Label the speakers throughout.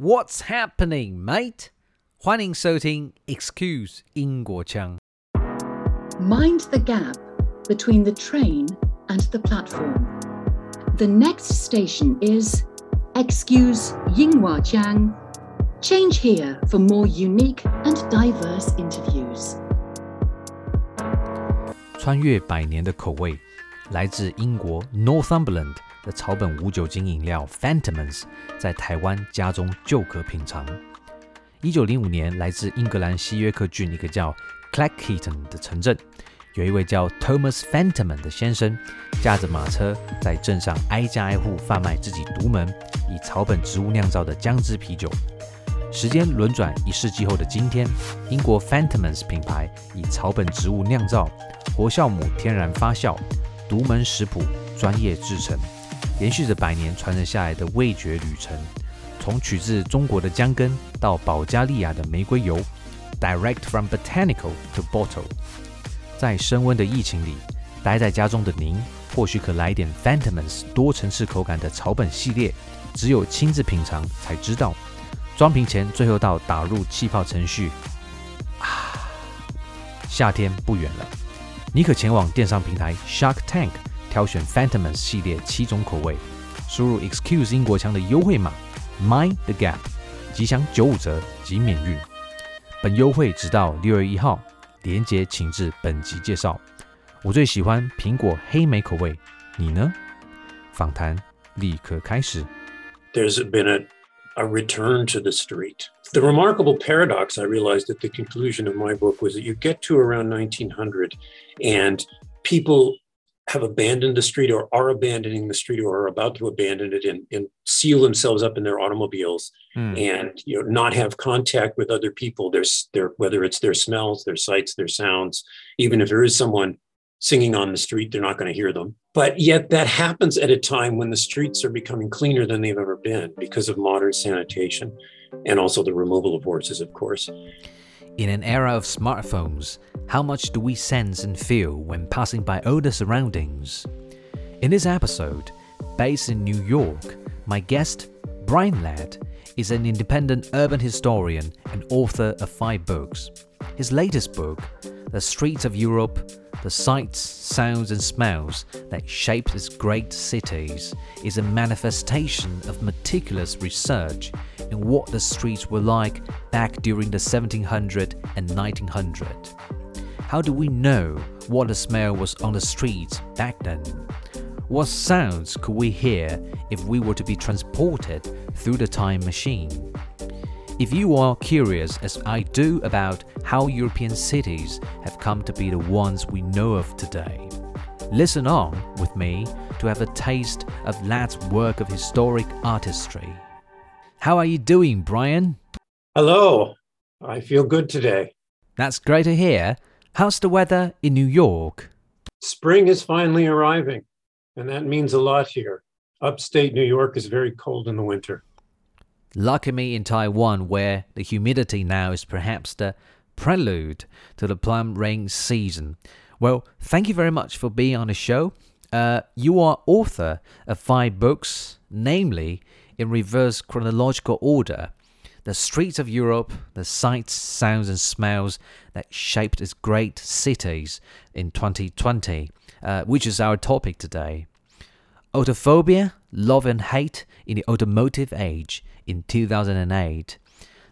Speaker 1: What's happening, mate？欢迎收听 Excuse 英国腔。
Speaker 2: Mind the gap between the train and the platform. The next station is Excuse Yinghua Jiang. Change here for more unique and diverse interviews.
Speaker 1: 穿越百年的口味，来自英国 Northumberland 的草本无酒精饮料 Fantomans 在台湾家中就可品尝。一九零五年，来自英格兰西约克郡一个叫 Clackheaton 的城镇，有一位叫 Thomas Fantoman 的先生，驾着马车在镇上挨家挨户贩卖自己独门以草本植物酿造的姜汁啤酒。时间轮转一世纪后的今天，英国 Fantomans 品牌以草本植物酿造、活酵母天然发酵、独门食谱、专业制成，延续着百年传承下来的味觉旅程。从取自中国的姜根到保加利亚的玫瑰油，direct from botanical to bottle。在升温的疫情里，待在家中的您，或许可来点 f a n t o m s 多层次口感的草本系列，只有亲自品尝才知道。装瓶前最后到打入气泡程序。啊，夏天不远了，你可前往电商平台 Shark Tank 挑选 Fentimans 系列七种口味，输入 Excuse 英国腔的优惠码 Mind the Gap，即享九五折及免运。本优惠直到六月一号，连接请至本集介绍。我最喜欢苹果黑莓口味，你呢？访谈立刻开始。
Speaker 3: There's been a a return to the street. The remarkable paradox I realized at the conclusion of my book was that you get to around 1900 and people have abandoned the street or are abandoning the street or are about to abandon it and, and seal themselves up in their automobiles
Speaker 1: 嗯
Speaker 3: and you know not have contact with other people there's their whether it's their smells their sights their sounds. Even if there is someone singing on the street they're not going to hear them. But yet that happens at a time when the streets are becoming cleaner than they've ever been because of modern sanitation and also the removal of horses of course
Speaker 1: In an era of smartphones, how much do we sense and feel when passing by older surroundings? In this episode, based in New York, my guest, Brian Ladd, is an independent urban historian and author of five books. His latest book, The Streets of Europe The Sights, Sounds, and Smells That Shaped Its Great Cities, is a manifestation of meticulous research in what the streets were like back during the 1700 and 1900. How do we know what the smell was on the streets back then? What sounds could we hear if we were to be transported through the time machine? If you are curious, as I do, about how European cities have come to be the ones we know of today, listen on with me to have a taste of Ladd's work of historic artistry. How are you doing, Brian?
Speaker 3: hello i feel good today
Speaker 1: That's great to hear. How's the weather in New York?
Speaker 3: spring is finally arriving and that means a lot here upstate new york is very cold in the winter
Speaker 1: Lucky me in Taiwan, where the humidity now is perhaps the prelude to the plum rain season. Well, thank you very much for being on the show. Uh, you are author of five books, namely, in reverse chronological order The Streets of Europe, The Sights, Sounds, and Smells That Shaped Its Great Cities in 2020, uh, which is our topic today. Autophobia, Love and Hate in the Automotive Age in 2008,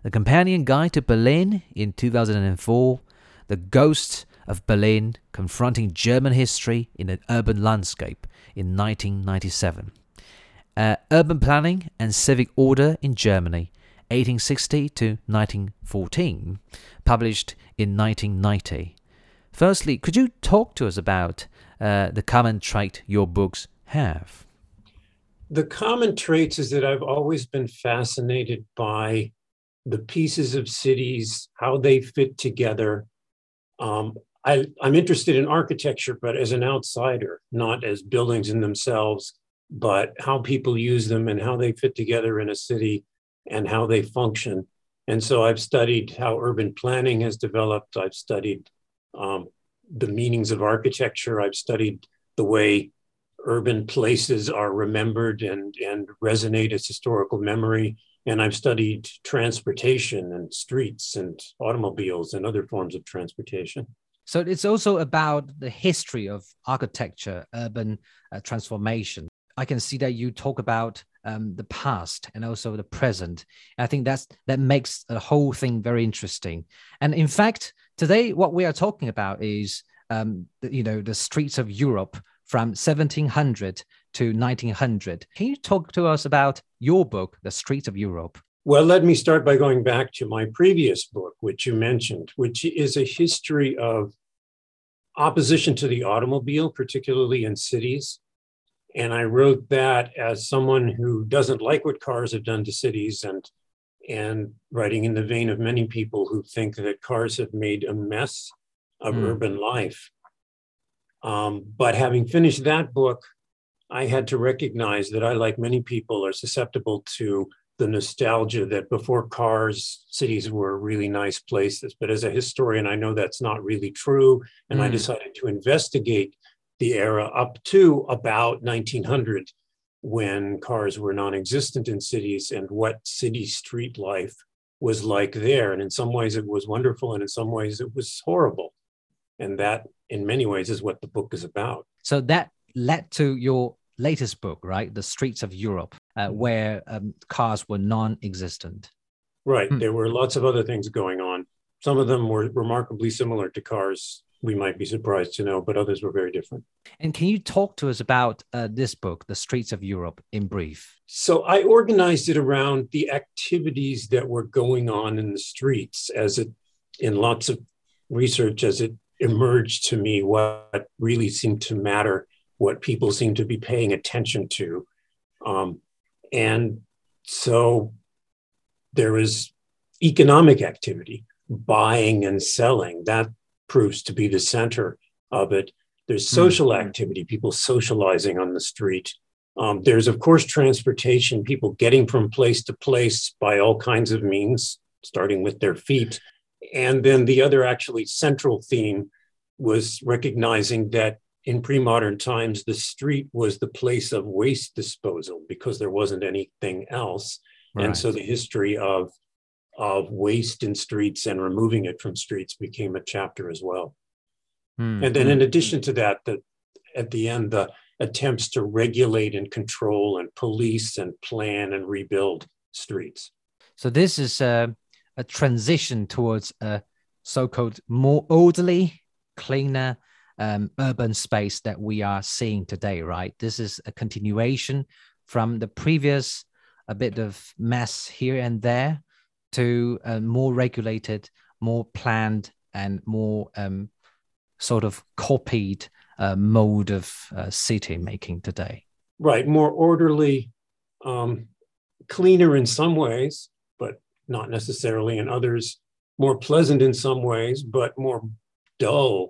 Speaker 1: The Companion Guide to Berlin in 2004, The Ghosts of Berlin Confronting German History in an Urban Landscape in 1997, uh, Urban Planning and Civic Order in Germany 1860 to 1914, published in 1990. Firstly, could you talk to us about uh, the common trait your books have?
Speaker 3: the common traits is that I've always been fascinated by the pieces of cities, how they fit together. Um, I, I'm interested in architecture, but as an outsider, not as buildings in themselves, but how people use them and how they fit together in a city and how they function. And so I've studied how urban planning has developed. I've studied um, the meanings of architecture. I've studied the way urban places are remembered and, and resonate as historical memory. And I've studied transportation and streets and automobiles and other forms of transportation.
Speaker 1: So it's also about the history of architecture, urban uh, transformation. I can see that you talk about um, the past and also the present. I think that's that makes the whole thing very interesting. And in fact, today what we are talking about is um, you know the streets of Europe from 1700 to 1900. Can you talk to us about your book, The Streets of Europe?
Speaker 3: Well, let me start by going back to my previous book, which you mentioned, which is a history of opposition to the automobile, particularly in cities. And I wrote that as someone who doesn't like what cars have done to cities and and writing in the vein of many people who think that cars have made a mess of mm. urban life. Um, but having finished that book, I had to recognize that I, like many people, are susceptible to the nostalgia that before cars, cities were really nice places. But as a historian, I know that's not really true. And mm. I decided to investigate the era up to about 1900 when cars were non existent in cities and what city street life was like there. And in some ways, it was wonderful, and in some ways, it was horrible. And that, in many ways, is what the book is about.
Speaker 1: So that led to your latest book, right? The Streets of Europe, uh, mm-hmm. where um, cars were non existent.
Speaker 3: Right. Hmm. There were lots of other things going on. Some of them were remarkably similar to cars we might be surprised to know, but others were very different.
Speaker 1: And can you talk to us about uh, this book, The Streets of Europe, in brief?
Speaker 3: So I organized it around the activities that were going on in the streets as it, in lots of research, as it emerged to me what really seemed to matter, what people seemed to be paying attention to. Um, and so there was economic activity, buying and selling. That proves to be the center of it. There's hmm. social mm-hmm. activity, people socializing on the street. Um, there's, of course, transportation, people getting from place to place by all kinds of means, starting with their feet. And then the other actually central theme was recognizing that in pre modern times, the street was the place of waste disposal because there wasn't anything else. Right. And so the history of of waste in streets and removing it from streets became a chapter as well. Mm-hmm. And then, in addition to that, the, at the end, the attempts to regulate and control and police and plan and rebuild streets.
Speaker 1: So, this is a, a transition towards a so called more orderly, cleaner um, urban space that we are seeing today, right? This is a continuation from the previous, a bit of mess here and there to a more regulated, more planned, and more um, sort of copied uh, mode of uh, city making today.
Speaker 3: Right, more orderly, um, cleaner in some ways, but not necessarily in others. More pleasant in some ways, but more dull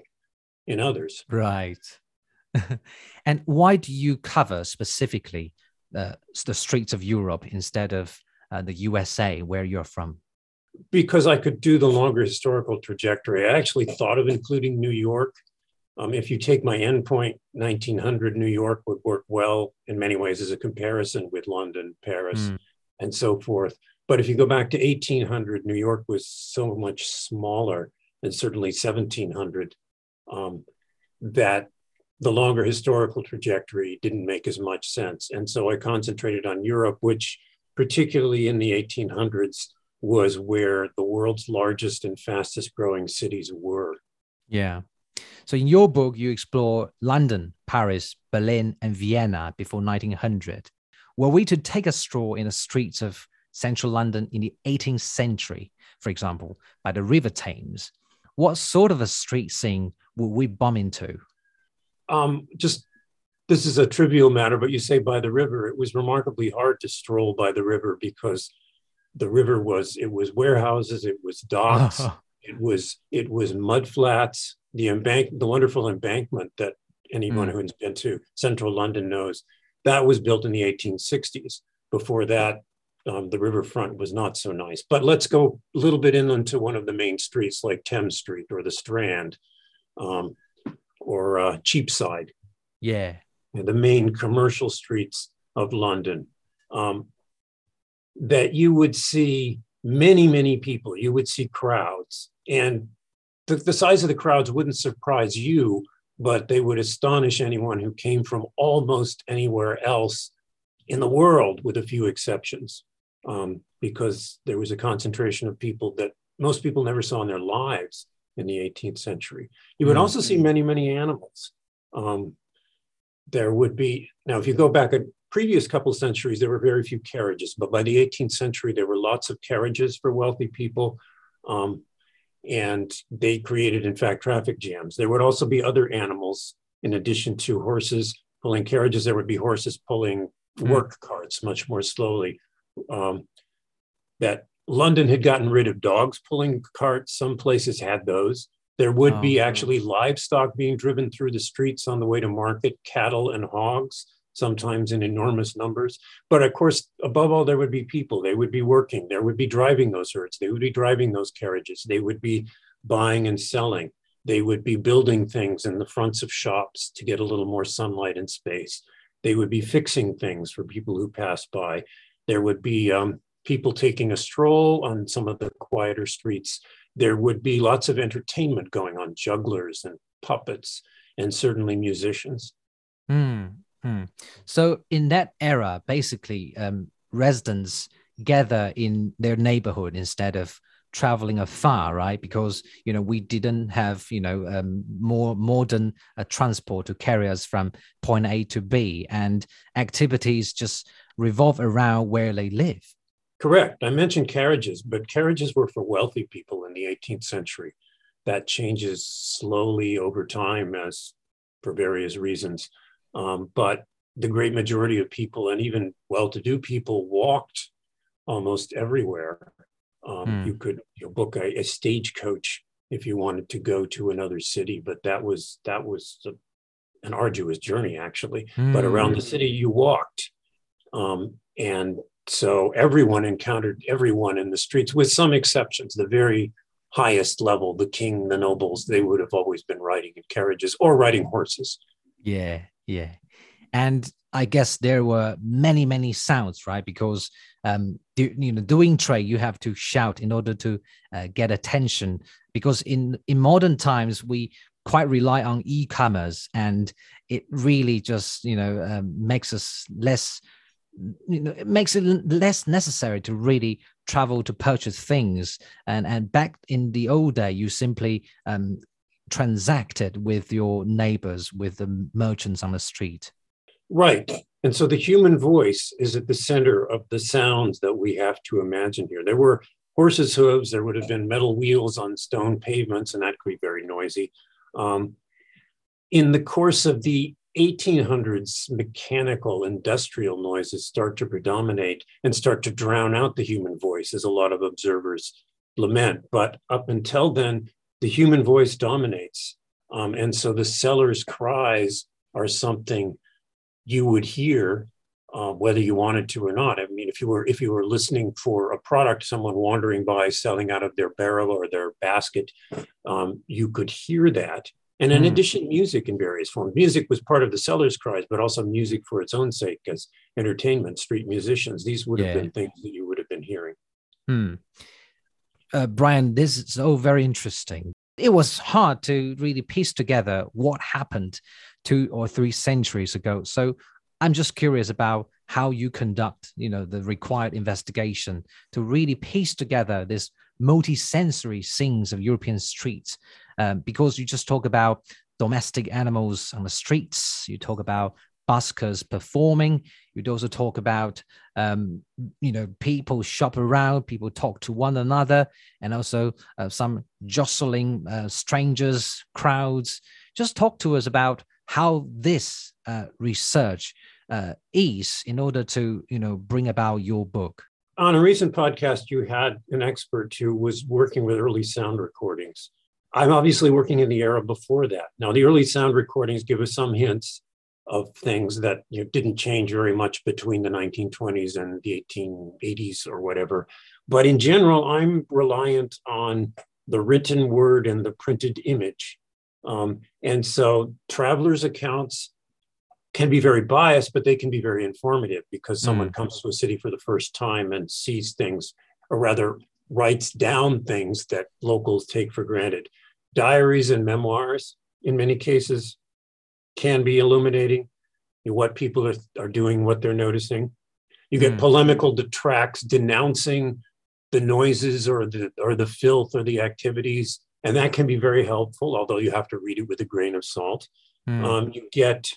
Speaker 3: in others.
Speaker 1: Right. and why do you cover specifically uh, the streets of Europe instead of uh, the USA, where you're from?
Speaker 3: Because I could do the longer historical trajectory. I actually thought of including New York. Um, if you take my endpoint, 1900, New York would work well in many ways as a comparison with London, Paris, mm. and so forth. But if you go back to 1800, New York was so much smaller, and certainly 1700, um, that the longer historical trajectory didn't make as much sense. And so I concentrated on Europe, which particularly in the 1800s, was where the world's largest and fastest growing cities were.
Speaker 1: Yeah. So in your book, you explore London, Paris, Berlin, and Vienna before 1900. Were we to take a stroll in the streets of central London in the 18th century, for example, by the River Thames, what sort of a street scene would we bump into?
Speaker 3: Um, just this is a trivial matter, but you say by the river. It was remarkably hard to stroll by the river because the river was it was warehouses, it was docks, it was it was mud flats. The embank the wonderful embankment that anyone mm. who's been to central London knows that was built in the 1860s. Before that, um, the riverfront was not so nice. But let's go a little bit inland to one of the main streets like Thames Street or the Strand um, or uh, Cheapside.
Speaker 1: Yeah,
Speaker 3: the main commercial streets of London. Um, that you would see many, many people, you would see crowds. And the, the size of the crowds wouldn't surprise you, but they would astonish anyone who came from almost anywhere else in the world, with a few exceptions, um, because there was a concentration of people that most people never saw in their lives in the 18th century. You would mm-hmm. also see many, many animals. Um, there would be, now, if you go back a previous couple centuries, there were very few carriages, but by the 18th century, there were lots of carriages for wealthy people. Um, and they created, in fact, traffic jams. There would also be other animals in addition to horses pulling carriages. There would be horses pulling mm. work carts much more slowly. Um, that London had gotten rid of dogs pulling carts. Some places had those. There would oh, be actually livestock being driven through the streets on the way to market, cattle and hogs, sometimes in enormous numbers. But of course, above all, there would be people. They would be working. There would be driving those herds. They would be driving those carriages. They would be buying and selling. They would be building things in the fronts of shops to get a little more sunlight and space. They would be fixing things for people who pass by. There would be um, people taking a stroll on some of the quieter streets. There would be lots of entertainment going on, jugglers and puppets, and certainly musicians.
Speaker 1: Mm, mm. So, in that era, basically, um, residents gather in their neighborhood instead of traveling afar right because you know we didn't have you know um, more modern uh, transport to carry us from point a to b and activities just revolve around where they live
Speaker 3: correct i mentioned carriages but carriages were for wealthy people in the 18th century that changes slowly over time as for various reasons um, but the great majority of people and even well-to-do people walked almost everywhere um, mm. You could you know, book a, a stagecoach if you wanted to go to another city, but that was that was a, an arduous journey actually. Mm. But around the hmm. city, you walked, um, and so everyone encountered everyone in the streets, with some exceptions. The very highest level, the king, the nobles, they would have always been riding in carriages or riding horses.
Speaker 1: Yeah, yeah, and I guess there were many, many sounds, right? Because um, you know, doing trade, you have to shout in order to uh, get attention. Because in in modern times, we quite rely on e-commerce, and it really just you know um, makes us less. You know, it makes it less necessary to really travel to purchase things. And and back in the old day, you simply um, transacted with your neighbors, with the merchants on the street.
Speaker 3: Right. And so the human voice is at the center of the sounds that we have to imagine here. There were horses' hooves, there would have been metal wheels on stone pavements, and that could be very noisy. Um, in the course of the 1800s, mechanical industrial noises start to predominate and start to drown out the human voice, as a lot of observers lament. But up until then, the human voice dominates. Um, and so the seller's cries are something you would hear uh, whether you wanted to or not. I mean, if you were if you were listening for a product, someone wandering by selling out of their barrel or their basket, um, you could hear that. And in mm. addition, music in various forms. Music was part of the seller's cries, but also music for its own sake as entertainment, street musicians. These would have been things that you would have been hearing.
Speaker 1: Hmm. Uh, Brian, this is so very interesting. It was hard to really piece together what happened two or three centuries ago. So I'm just curious about how you conduct, you know, the required investigation to really piece together this multi-sensory scenes of European streets. Um, because you just talk about domestic animals on the streets, you talk about buskers performing. You'd also talk about, um, you know, people shop around, people talk to one another, and also uh, some jostling uh, strangers, crowds. Just talk to us about how this uh, research uh, is in order to you know bring about your book
Speaker 3: on a recent podcast you had an expert who was working with early sound recordings i'm obviously working in the era before that. Now the early sound recordings give us some hints of things that you know, didn't change very much between the 1920s and the 1880s or whatever. But in general i'm reliant on the written word and the printed image. Um, and so travelers' accounts can be very biased, but they can be very informative because someone
Speaker 1: Mm.
Speaker 3: comes to a city for the first time and sees things, or rather writes down things that locals take for granted. Diaries and memoirs, in many cases, can be illuminating what people are, are doing, what they're noticing. You get
Speaker 1: Mm.
Speaker 3: polemical detracts denouncing the noises or the or the filth or the activities, and that can be very helpful. Although you have to read it with a grain of salt.
Speaker 1: Mm.
Speaker 3: Um, you get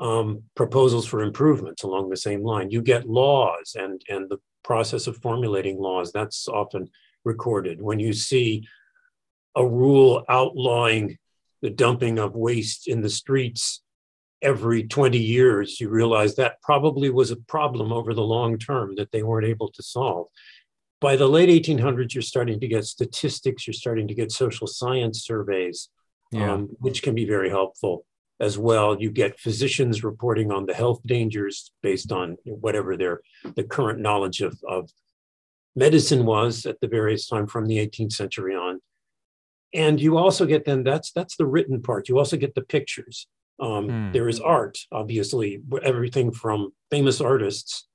Speaker 3: um, proposals for improvements along the same line. You get laws and and the process of formulating laws. That's often recorded when you see a rule outlawing the dumping of waste in the streets every 20 years, you realize that probably was a problem over the long term that they weren't able to solve. By the late 1800s, you're starting to get statistics, you're starting to get social science surveys,
Speaker 1: yeah.
Speaker 3: um, which can be very helpful as well. You get physicians reporting on the health dangers based on whatever their the current knowledge of, of medicine was at the various time from the 18th century on. And you also get then that's that's the written part. You also get the pictures. Um,
Speaker 1: Hmm.
Speaker 3: There is art, obviously, everything from famous artists,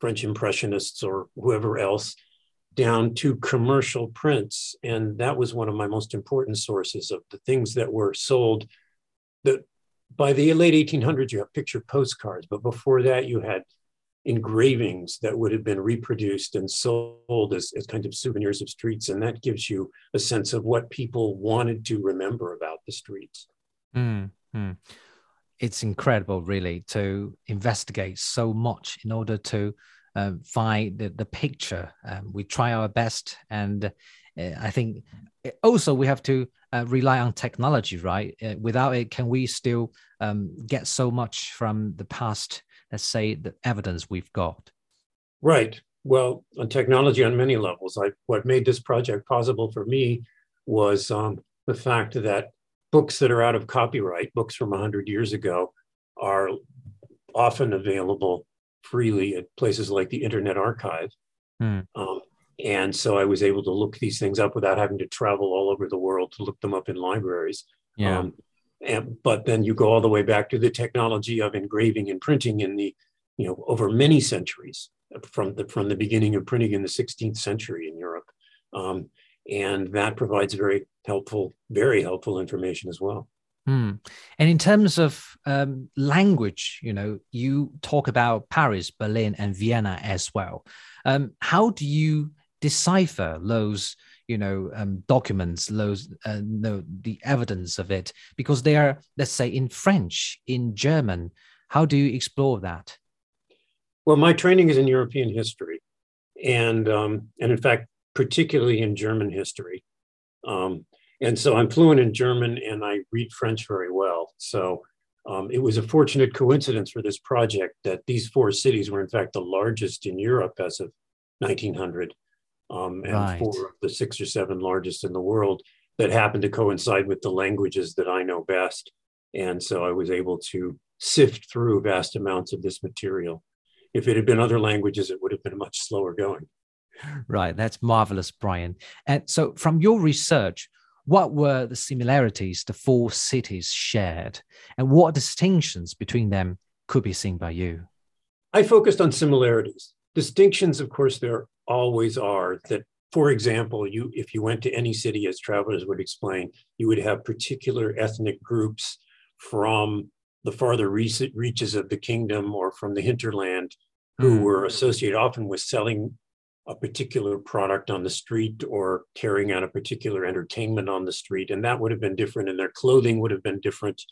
Speaker 3: French Impressionists, or whoever else, down to commercial prints. And that was one of my most important sources of the things that were sold. The, by the late 1800s, you have picture postcards, but before that, you had engravings that would have been reproduced and sold as, as kind of souvenirs of streets. And that gives you a sense of what people wanted to remember about the streets.
Speaker 1: Mm, mm. It's incredible, really, to investigate so much in order to uh, find the, the picture. Um, we try our best, and I think also we have to uh, rely on technology, right? Uh, without it, can we still um, get so much from the past? Let's say the evidence we've got.
Speaker 3: Right. Well, on technology on many levels, I, what made this project possible for me was um, the fact that books that are out of copyright, books from 100 years ago, are often available freely at places like the Internet Archive.
Speaker 1: Hmm.
Speaker 3: Um, and so I was able to look these things up without having to travel all over the world to look them up in libraries.
Speaker 1: Yeah.
Speaker 3: Um, and, but then you go all the way back to the technology of engraving and printing in the, you know, over many centuries from the from the beginning of printing in the 16th century in Europe, um, and that provides very helpful, very helpful information as well.
Speaker 1: Hmm. And in terms of um, language, you know, you talk about Paris, Berlin, and Vienna as well. Um, how do you decipher those, you know, um, documents, those, uh, no, the evidence of it, because they are, let's say, in French, in German. How do you explore that?
Speaker 3: Well, my training is in European history, and um, and in fact, particularly in German history. Um, and so I'm fluent in German and I read French very well. So um, it was a fortunate coincidence for this project that these four cities were, in fact, the largest in Europe as of 1900, um, and
Speaker 1: Right.
Speaker 3: four of the six or seven largest in the world that happened to coincide with the languages that I know best. And so I was able to sift through vast amounts of this material. If it had been other languages, it would have been much slower going.
Speaker 1: Right, that's marvelous, Brian. And so, from your research, what were the similarities the four cities shared, and what distinctions between them could be seen by you?
Speaker 3: I focused on similarities. Distinctions, of course, there always are. That, for example, you if you went to any city, as travelers would explain, you would have particular ethnic groups from the farther re- reaches of the kingdom or from the hinterland who
Speaker 1: Hmm.
Speaker 3: were associated often with selling a particular product on the street or carrying out a particular entertainment on the street. And that would have been different, and their clothing would have been different.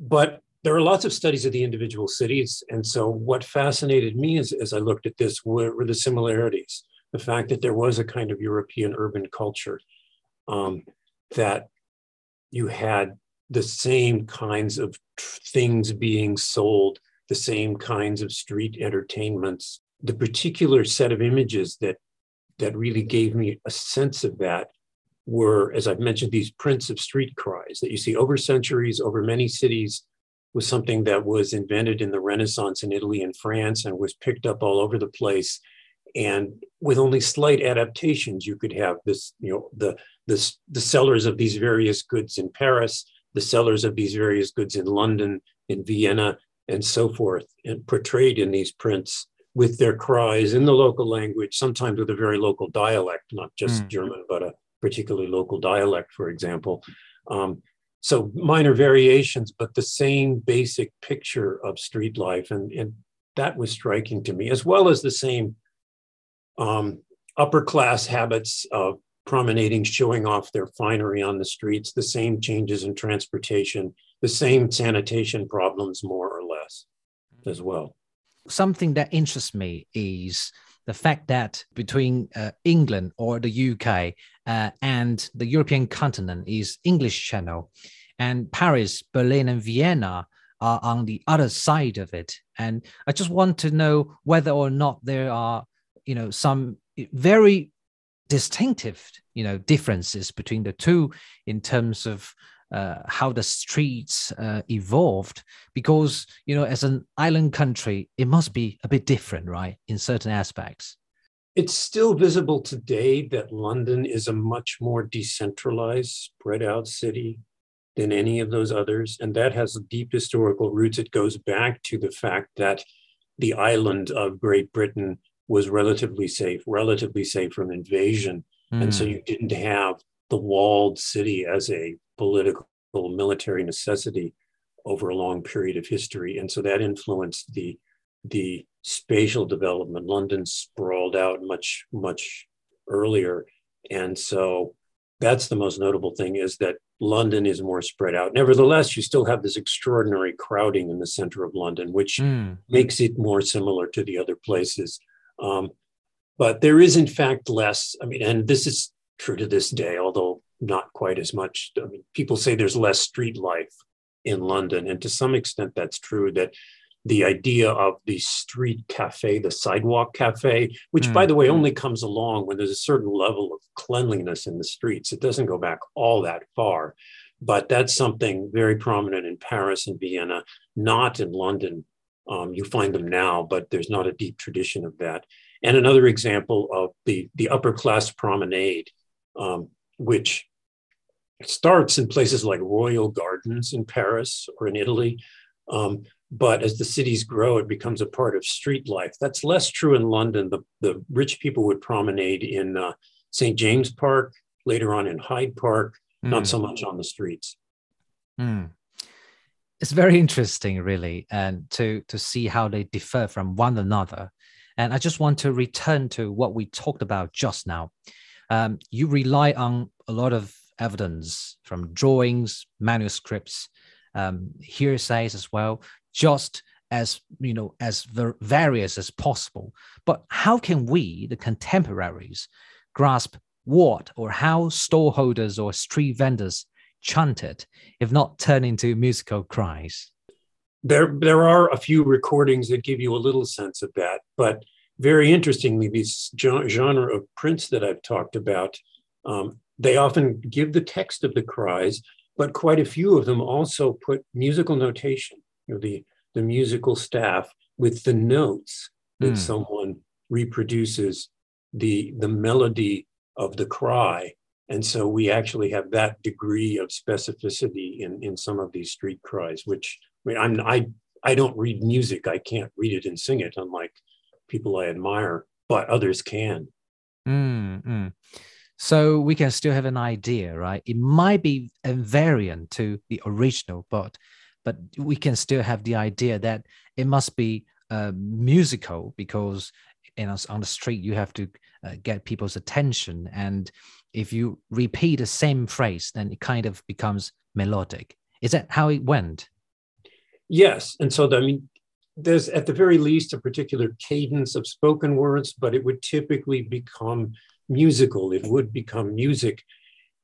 Speaker 3: But there are lots of studies of the individual cities. And so, what fascinated me as, as I looked at this were, were the similarities the fact that there was a kind of European urban culture, um, that you had the same kinds of things being sold, the same kinds of street entertainments. The particular set of images that that really gave me a sense of that were, as I've mentioned, these prints of street cries that you see over centuries, over many cities, was something that was invented in the Renaissance in Italy and France and was picked up all over the place. And with only slight adaptations, you could have this, you know, the the, the sellers of these various goods in Paris, the sellers of these various goods in London, in Vienna, and so forth, and portrayed in these prints with their cries in the local language, sometimes with a very local dialect, not just mm. German, but a particularly local dialect, for example. Um, so minor variations, but the same basic picture of street life. And, and that was striking to me, as well as the same um, upper class habits of promenading, showing off their finery on the streets, the same changes in transportation, the same sanitation problems, more or less, as well.
Speaker 1: Something that interests me is the fact that between uh, England or the UK uh, and the European continent is English channel, and Paris, Berlin, and Vienna are on the other side of it. And I just want to know whether or not there are, you know, some very distinctive, you know, differences between the two in terms of uh, how the streets uh, evolved because you know as an island country it must be a bit different right in certain aspects.
Speaker 3: It's still visible today that london is a much more decentralized spread out city than any of those others and that has deep historical roots. It goes back to the fact that the island of great britain was relatively safe relatively safe from invasion mm. and so hmm. you didn't have the walled city as a political military necessity over a long period of history. And so that influenced the, the spatial development. London sprawled out much, much earlier. And so that's the most notable thing is that London is more spread out. Nevertheless, you still have this extraordinary crowding in the center of London, which mm. makes it more similar to the other places. Um, but there is, in fact, less. I mean, and this is true to this day, although not quite as much. I mean, people say there's less street life in London, and to some extent that's true. That the idea of the street cafe, the sidewalk cafe, which mm. by the way only comes along when there's a certain level of cleanliness in the streets. It doesn't go back all that far, but that's something very prominent in Paris and Vienna, not in London. Um, you find them now, but there's not a deep tradition of that. And another example of the the upper class promenade, um, which starts in places like royal gardens in Paris or in Italy. Um, but as the cities grow, it becomes a part of street life. That's less true in London. The, the rich people would promenade in uh, St. James Park, later on in Hyde Park, mm. not so much on the streets.
Speaker 1: Mm. It's very interesting, really, and to, to see how they differ from one another. And I just want to return to what we talked about just now. Um, you rely on a lot of evidence from drawings, manuscripts, um, hearsays as well, just as you know as various as possible. But how can we, the contemporaries, grasp what or how storeholders or street vendors chanted, if not turn into musical cries?
Speaker 3: There, there are a few recordings that give you a little sense of that, but very interestingly, these genre of prints that I've talked about um, they often give the text of the cries, but quite a few of them also put musical notation, you know, the, the musical staff with the notes that mm. someone reproduces the, the melody of the cry. And so we actually have that degree of specificity in, in some of these street cries, which I mean, I'm, I, I don't read music. I can't read it and sing it, unlike people I admire, but others can.
Speaker 1: Mm, so we can still have an idea, right? It might be a variant to the original, but but we can still have the idea that it must be uh, musical because on the street you have to uh, get people's attention, and if you repeat the same phrase, then it kind of becomes melodic. Is that how it went?
Speaker 3: Yes, and so I mean, there's at the very least a particular cadence of spoken words, but it would typically become musical, it would become music.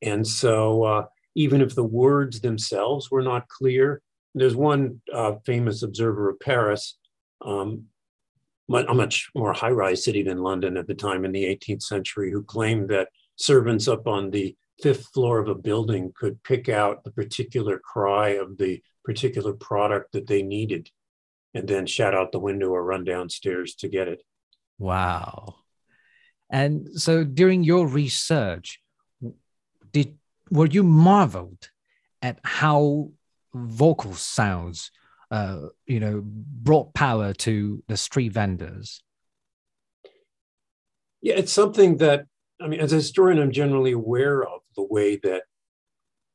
Speaker 3: And so, uh, even if the words themselves were not clear, there's one uh, famous observer of Paris, um, a much more high rise city than London at the time in the 18th century, who claimed that servants up on the fifth floor of a building could pick out the particular cry of the particular product that they needed and then shout out the window or run downstairs to get it.
Speaker 1: Wow. And so during your research, did were you marveled at how vocal sounds uh, you know, brought power to the street vendors?
Speaker 3: Yeah, it's something that I mean, as a historian, I'm generally aware of the way that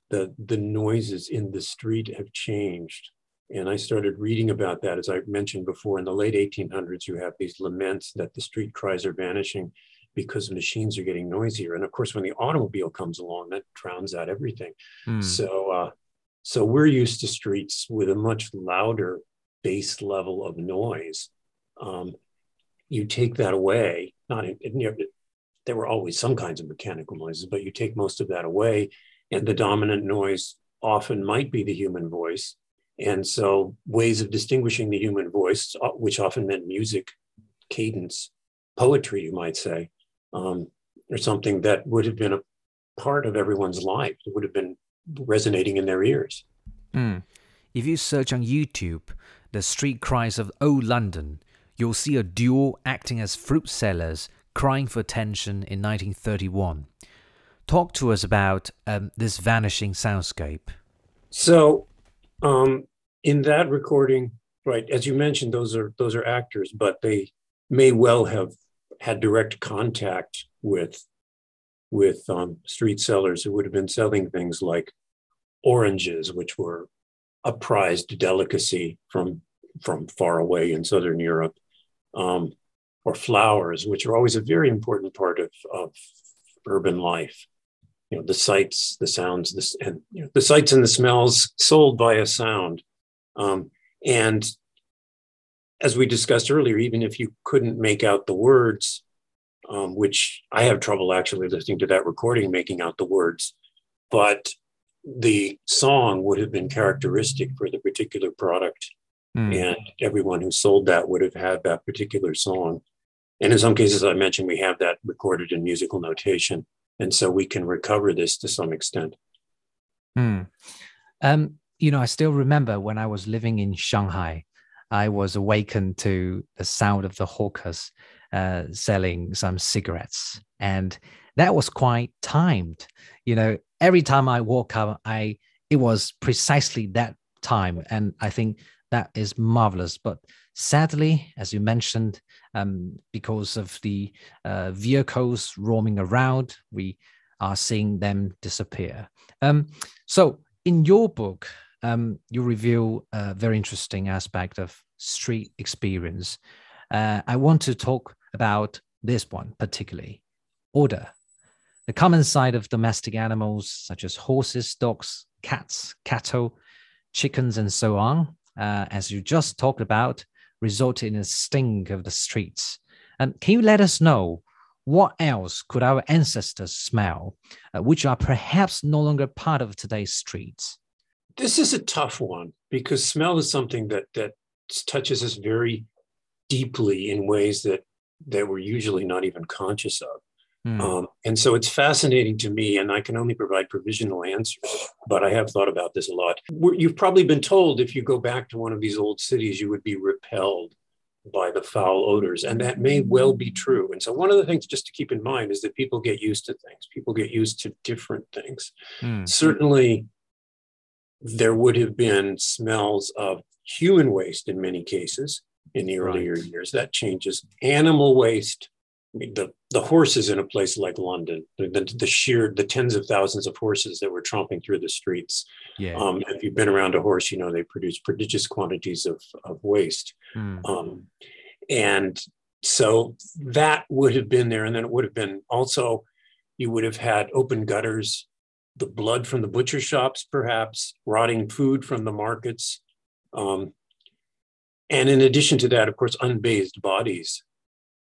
Speaker 3: the the noises in the street have changed. And I started reading about that, as I mentioned before, in the late 1800s, you have these laments that the street cries are vanishing because machines are getting noisier. And of course, when the automobile comes along, that drowns out everything. Mm. So, uh, so we're used to streets with a much louder base level of noise. Um, you take that away, not in, know, there were always some kinds of mechanical noises, but you take most of that away, and the dominant noise often might be the human voice. And so, ways of distinguishing the human voice, uh, which often meant music, cadence, poetry, you might say, um, or something that would have been a part of everyone's life. It would have been resonating in their ears.
Speaker 1: Mm. If you search on YouTube, the street cries of old London, you'll see a duo acting as fruit sellers crying for attention in 1931. Talk to us about um, this vanishing soundscape.
Speaker 3: So, um, in that recording, right, as you mentioned, those are those are actors, but they may well have had direct contact with with um, street sellers who would have been selling things like oranges, which were a prized delicacy from from far away in southern Europe, um, or flowers, which are always a very important part of, of urban life. You know, the sights, the sounds, this and you know, the sights and the smells sold by a sound. Um, and as we discussed earlier, even if you couldn't make out the words, um, which I have trouble actually listening to that recording, making out the words, but the song would have been characteristic for the particular product. Mm. And everyone who sold that would have had that particular song. And in some cases, I mentioned we have that recorded in musical notation. And so we can recover this to some extent.
Speaker 1: Mm. Um, you know, I still remember when I was living in Shanghai, I was awakened to the sound of the hawkers uh, selling some cigarettes. And that was quite timed. You know, every time I woke up, I it was precisely that time. And I think that is marvelous. But sadly, as you mentioned, um, because of the uh, vehicles roaming around, we are seeing them disappear. Um, so, in your book, um, you reveal a very interesting aspect of street experience. Uh, I want to talk about this one particularly order. The common sight of domestic animals such as horses, dogs, cats, cattle, chickens, and so on, uh, as you just talked about, result in a stink of the streets. And can you let us know what else could our ancestors smell, uh, which are perhaps no longer part of today's streets?
Speaker 3: This is a tough one because smell is something that that touches us very deeply in ways that that we're usually not even conscious of. Mm. Um, and so it's fascinating to me, and I can only provide provisional answers, but I have thought about this a lot. You've probably been told if you go back to one of these old cities, you would be repelled by the foul odors, and that may well be true. And so, one of the things just to keep in mind is that people get used to things, people get used to different things. Mm. Certainly, there would have been smells of human waste in many cases in the earlier right. years. That changes. Animal waste. I mean, the, the horses in a place like London, the, the, the, sheer, the tens of thousands of horses that were tromping through the streets. Yeah. Um, if you've been around a horse, you know they produce prodigious quantities of, of waste. Mm. Um, and so that would have been there. And then it would have been also, you would have had open gutters the blood from the butcher shops, perhaps, rotting food from the markets. Um, and in addition to that, of course, unbathed bodies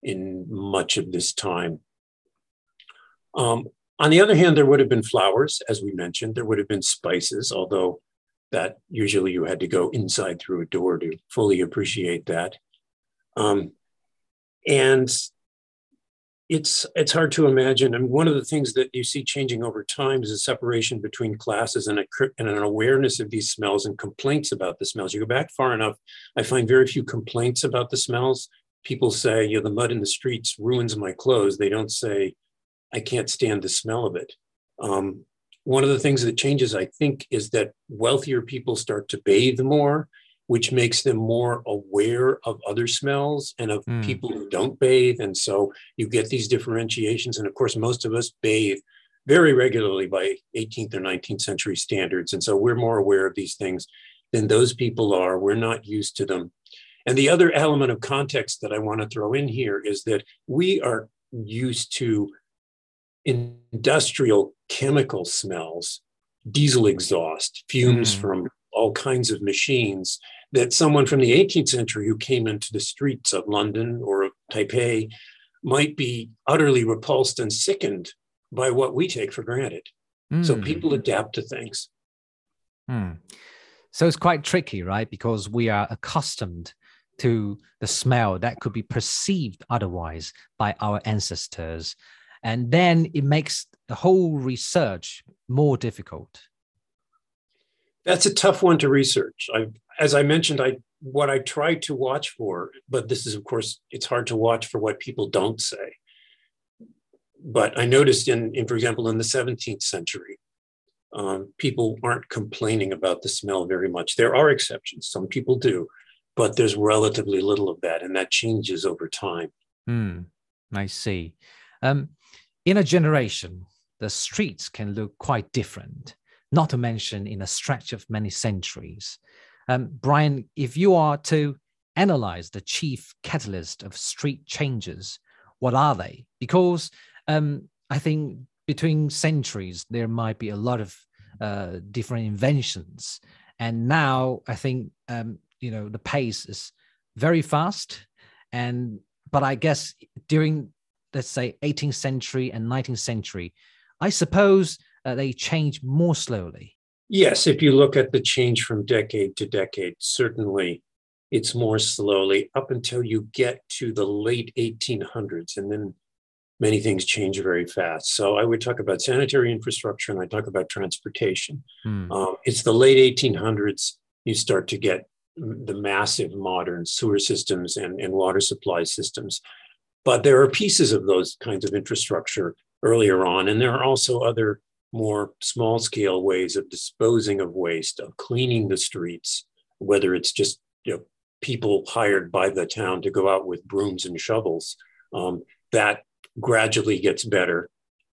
Speaker 3: in much of this time. Um, on the other hand, there would have been flowers, as we mentioned, there would have been spices, although that usually you had to go inside through a door to fully appreciate that. Um, and it's it's hard to imagine. And one of the things that you see changing over time is a separation between classes and, a, and an awareness of these smells and complaints about the smells. You go back far enough, I find very few complaints about the smells. People say, you know, the mud in the streets ruins my clothes. They don't say, I can't stand the smell of it. Um, one of the things that changes, I think, is that wealthier people start to bathe more which makes them more aware of other smells and of mm. people who don't bathe. And so you get these differentiations. And of course, most of us bathe very regularly by 18th or 19th century standards. And so we're more aware of these things than those people are. We're not used to them. And the other element of context that I want to throw in here is that we are used to industrial chemical smells, diesel exhaust, fumes mm. from all kinds of machines that someone from the 18th century who came into the streets of London or of Taipei might be utterly repulsed and sickened by what we take for granted. Mm. So people adapt to things.
Speaker 1: Mm. So it's quite tricky, right? Because we are accustomed to the smell that could be perceived otherwise by our ancestors. And then it makes the whole research more difficult.
Speaker 3: That's a tough one to research. I, as I mentioned, I what I try to watch for, but this is of course it's hard to watch for what people don't say. But I noticed in, in for example, in the 17th century, um, people aren't complaining about the smell very much. There are exceptions; some people do, but there's relatively little of that, and that changes over time.
Speaker 1: Hmm. I see. Um, in a generation, the streets can look quite different, not to mention in a stretch of many centuries. Um, Brian, if you are to analyze the chief catalyst of street changes, what are they? Because um, I think between centuries, there might be a lot of uh, different inventions. And now I think, um, you know, the pace is very fast. And, but I guess during let's say 18th century and 19th century, I suppose uh, they change more slowly.
Speaker 3: Yes, if you look at the change from decade to decade, certainly it's more slowly up until you get to the late 1800s, and then many things change very fast. So I would talk about sanitary infrastructure and I talk about transportation. Hmm. Um, it's the late 1800s you start to get the massive modern sewer systems and, and water supply systems but there are pieces of those kinds of infrastructure earlier on. And there are also other more small scale ways of disposing of waste, of cleaning the streets, whether it's just you know, people hired by the town to go out with brooms and shovels. Um, that gradually gets better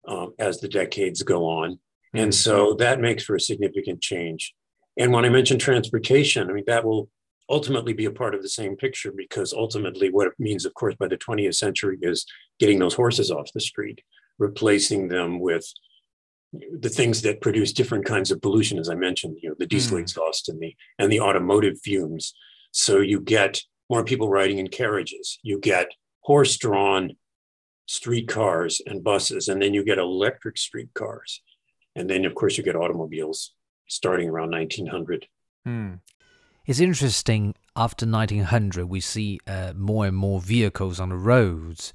Speaker 3: um, as the decades go on. Mm-hmm. And so that makes for a significant change. And when I mentioned transportation, I mean, that will ultimately be a part of the same picture because ultimately what it means of course by the 20th century is getting those horses off the street replacing them with the things that produce different kinds of pollution as i mentioned you know the diesel mm. exhaust and the and the automotive fumes so you get more people riding in carriages you get horse drawn streetcars and buses and then you get electric streetcars and then of course you get automobiles starting around 1900 mm.
Speaker 1: It's interesting, after 1900, we see uh, more and more vehicles on the roads.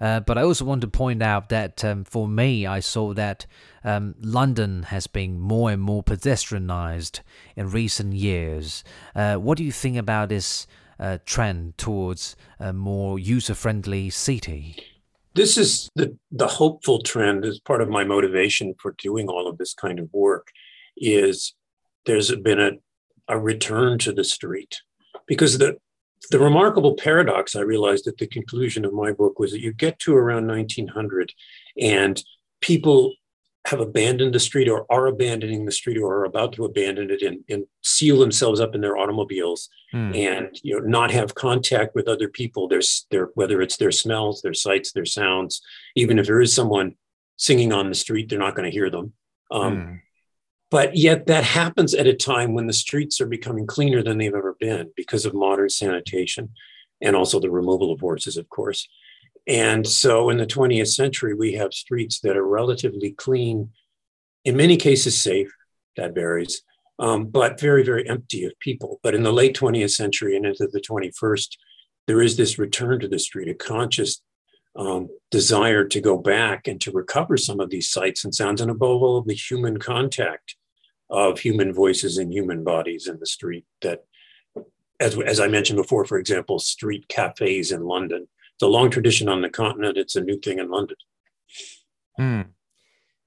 Speaker 1: Uh, but I also want to point out that um, for me, I saw that um, London has been more and more pedestrianized in recent years. Uh, what do you think about this uh, trend towards a more user friendly city?
Speaker 3: This is the, the hopeful trend as part of my motivation for doing all of this kind of work is there's been a a return to the street. Because the, the remarkable paradox I realized at the conclusion of my book was that you get to around 1900 and people have abandoned the street or are abandoning the street or are about to abandon it and, and seal themselves up in their automobiles mm. and you know not have contact with other people there's their whether it's their smells their sights their sounds even if there is someone singing on the street they're not going to hear them um, mm. But yet that happens at a time when the streets are becoming cleaner than they've ever been because of modern sanitation and also the removal of horses, of course. And so in the 20th century, we have streets that are relatively clean, in many cases safe, that varies, um, but very, very empty of people. But in the late 20th century and into the 21st, there is this return to the street, a conscious um, desire to go back and to recover some of these sights and sounds, and above all, the human contact of human voices and human bodies in the street that as, as I mentioned before, for example, street cafes in London. It's a long tradition on the continent. It's a new thing in London.
Speaker 1: Mm.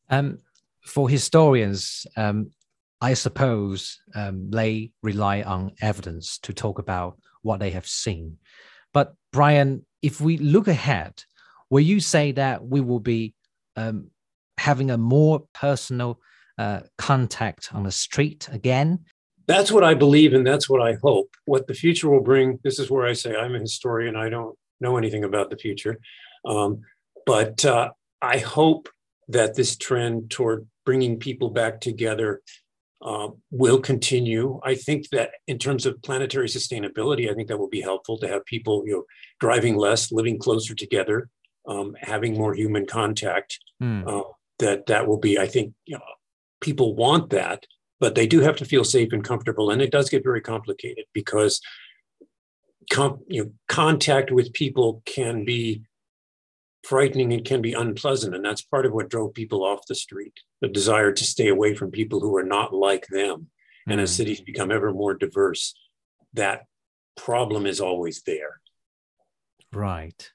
Speaker 1: Um, for historians, um, I suppose um, they rely on evidence to talk about what they have seen. But Brian, if we look ahead, will you say that we will be um, having a more personal uh, contact on the street again?
Speaker 3: That's what I believe, and that's what I hope. What the future will bring. This is where I say I'm a historian. I don't know anything about the future, um, but uh, I hope that this trend toward bringing people back together uh, will continue. I think that in terms of planetary sustainability, I think that will be helpful to have people, you know, driving less, living closer together, um, having more human contact. Mm. Uh, that that will be, I think, you know, people want that, but they do have to feel safe and comfortable, and it does get very complicated because, com- you know, contact with people can be frightening and can be unpleasant. And that's part of what drove people off the street the desire to stay away from people who are not like them. And as hmm. cities become ever more diverse, that problem is always there.
Speaker 1: Right.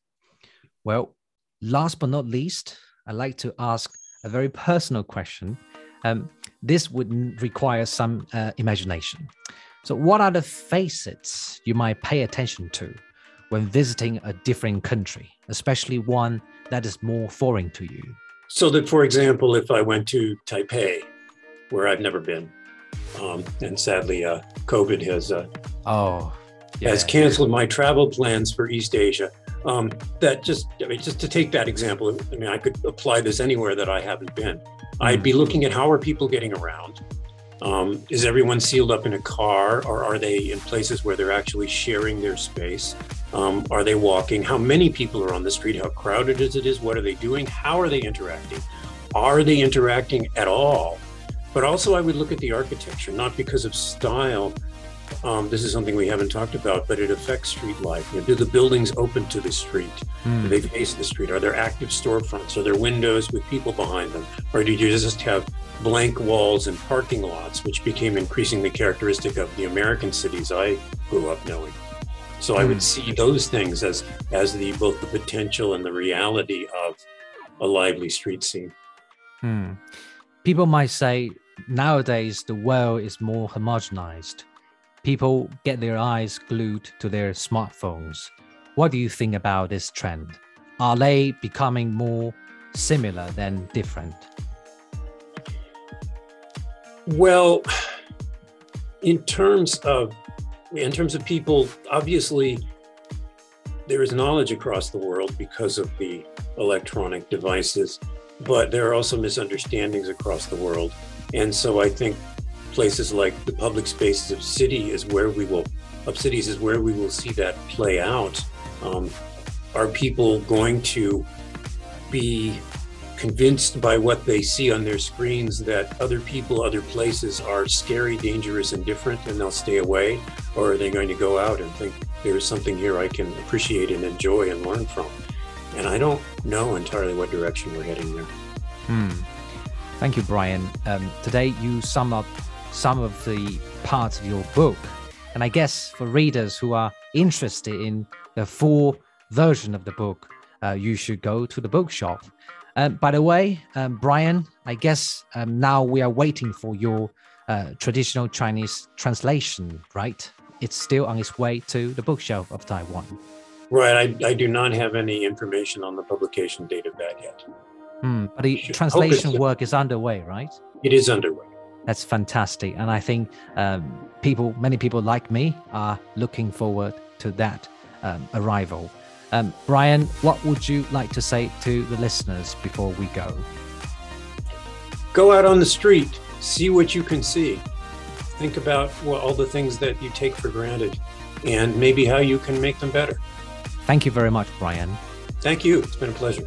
Speaker 1: Well, last but not least, I'd like to ask a very personal question. Um, this would require some uh, imagination. So, what are the facets you might pay attention to when visiting a different country, especially one that is more foreign to you?
Speaker 3: So that, for example, if I went to Taipei, where I've never been, um, and sadly, uh, COVID has uh,
Speaker 1: oh
Speaker 3: yeah. has canceled my travel plans for East Asia. Um, that just I mean, just to take that example, I mean, I could apply this anywhere that I haven't been. I'd be looking at how are people getting around. Um, is everyone sealed up in a car, or are they in places where they're actually sharing their space? Um, are they walking? How many people are on the street? How crowded is it? Is what are they doing? How are they interacting? Are they interacting at all? But also, I would look at the architecture, not because of style. Um, this is something we haven't talked about, but it affects street life. You know, do the buildings open to the street? Mm. Do they face the street? Are there active storefronts? Are there windows with people behind them? Or do you just have blank walls and parking lots, which became increasingly characteristic of the American cities I grew up knowing. So mm. I would hmm. see those things as as the both the potential and the reality of a lively street scene.
Speaker 1: Mm. People might say nowadays the world is more homogenized. People get their eyes glued to their smartphones. What do you think about this trend? Are they becoming more similar than different?
Speaker 3: Well, in terms of in terms of people, obviously there is knowledge across the world because of the electronic devices, but there are also misunderstandings across the world. And so I think places like the public spaces of city is where we will of cities is where we will see that play out. Um, are people going to be convinced by what they see on their screens that other people, other places are scary, dangerous, and different, and they'll stay away? Or are they going to go out and think there's something here I can appreciate and enjoy and learn from? And I don't know entirely what direction we're heading there.
Speaker 1: Hmm. Thank you, Brian. Um, today you sum up some of the parts of your book. And I guess for readers who are interested in the full version of the book, uh, you should go to the bookshop um, by the way, um, Brian, I guess um, now we are waiting for your uh, traditional Chinese translation, right? It's still on its way to the bookshelf of Taiwan.
Speaker 3: Right. I, I do not have any information on the publication date of that yet.
Speaker 1: Mm, but the translation work is underway, right?
Speaker 3: It is underway.
Speaker 1: That's fantastic. And I think um, people, many people like me, are looking forward to that um, arrival. Um, Brian, what would you like to say to the listeners before we go?
Speaker 3: Go out on the street, see what you can see. Think about well, all the things that you take for granted and maybe how you can make them better.
Speaker 1: Thank you very much, Brian.
Speaker 3: Thank you. It's been a pleasure.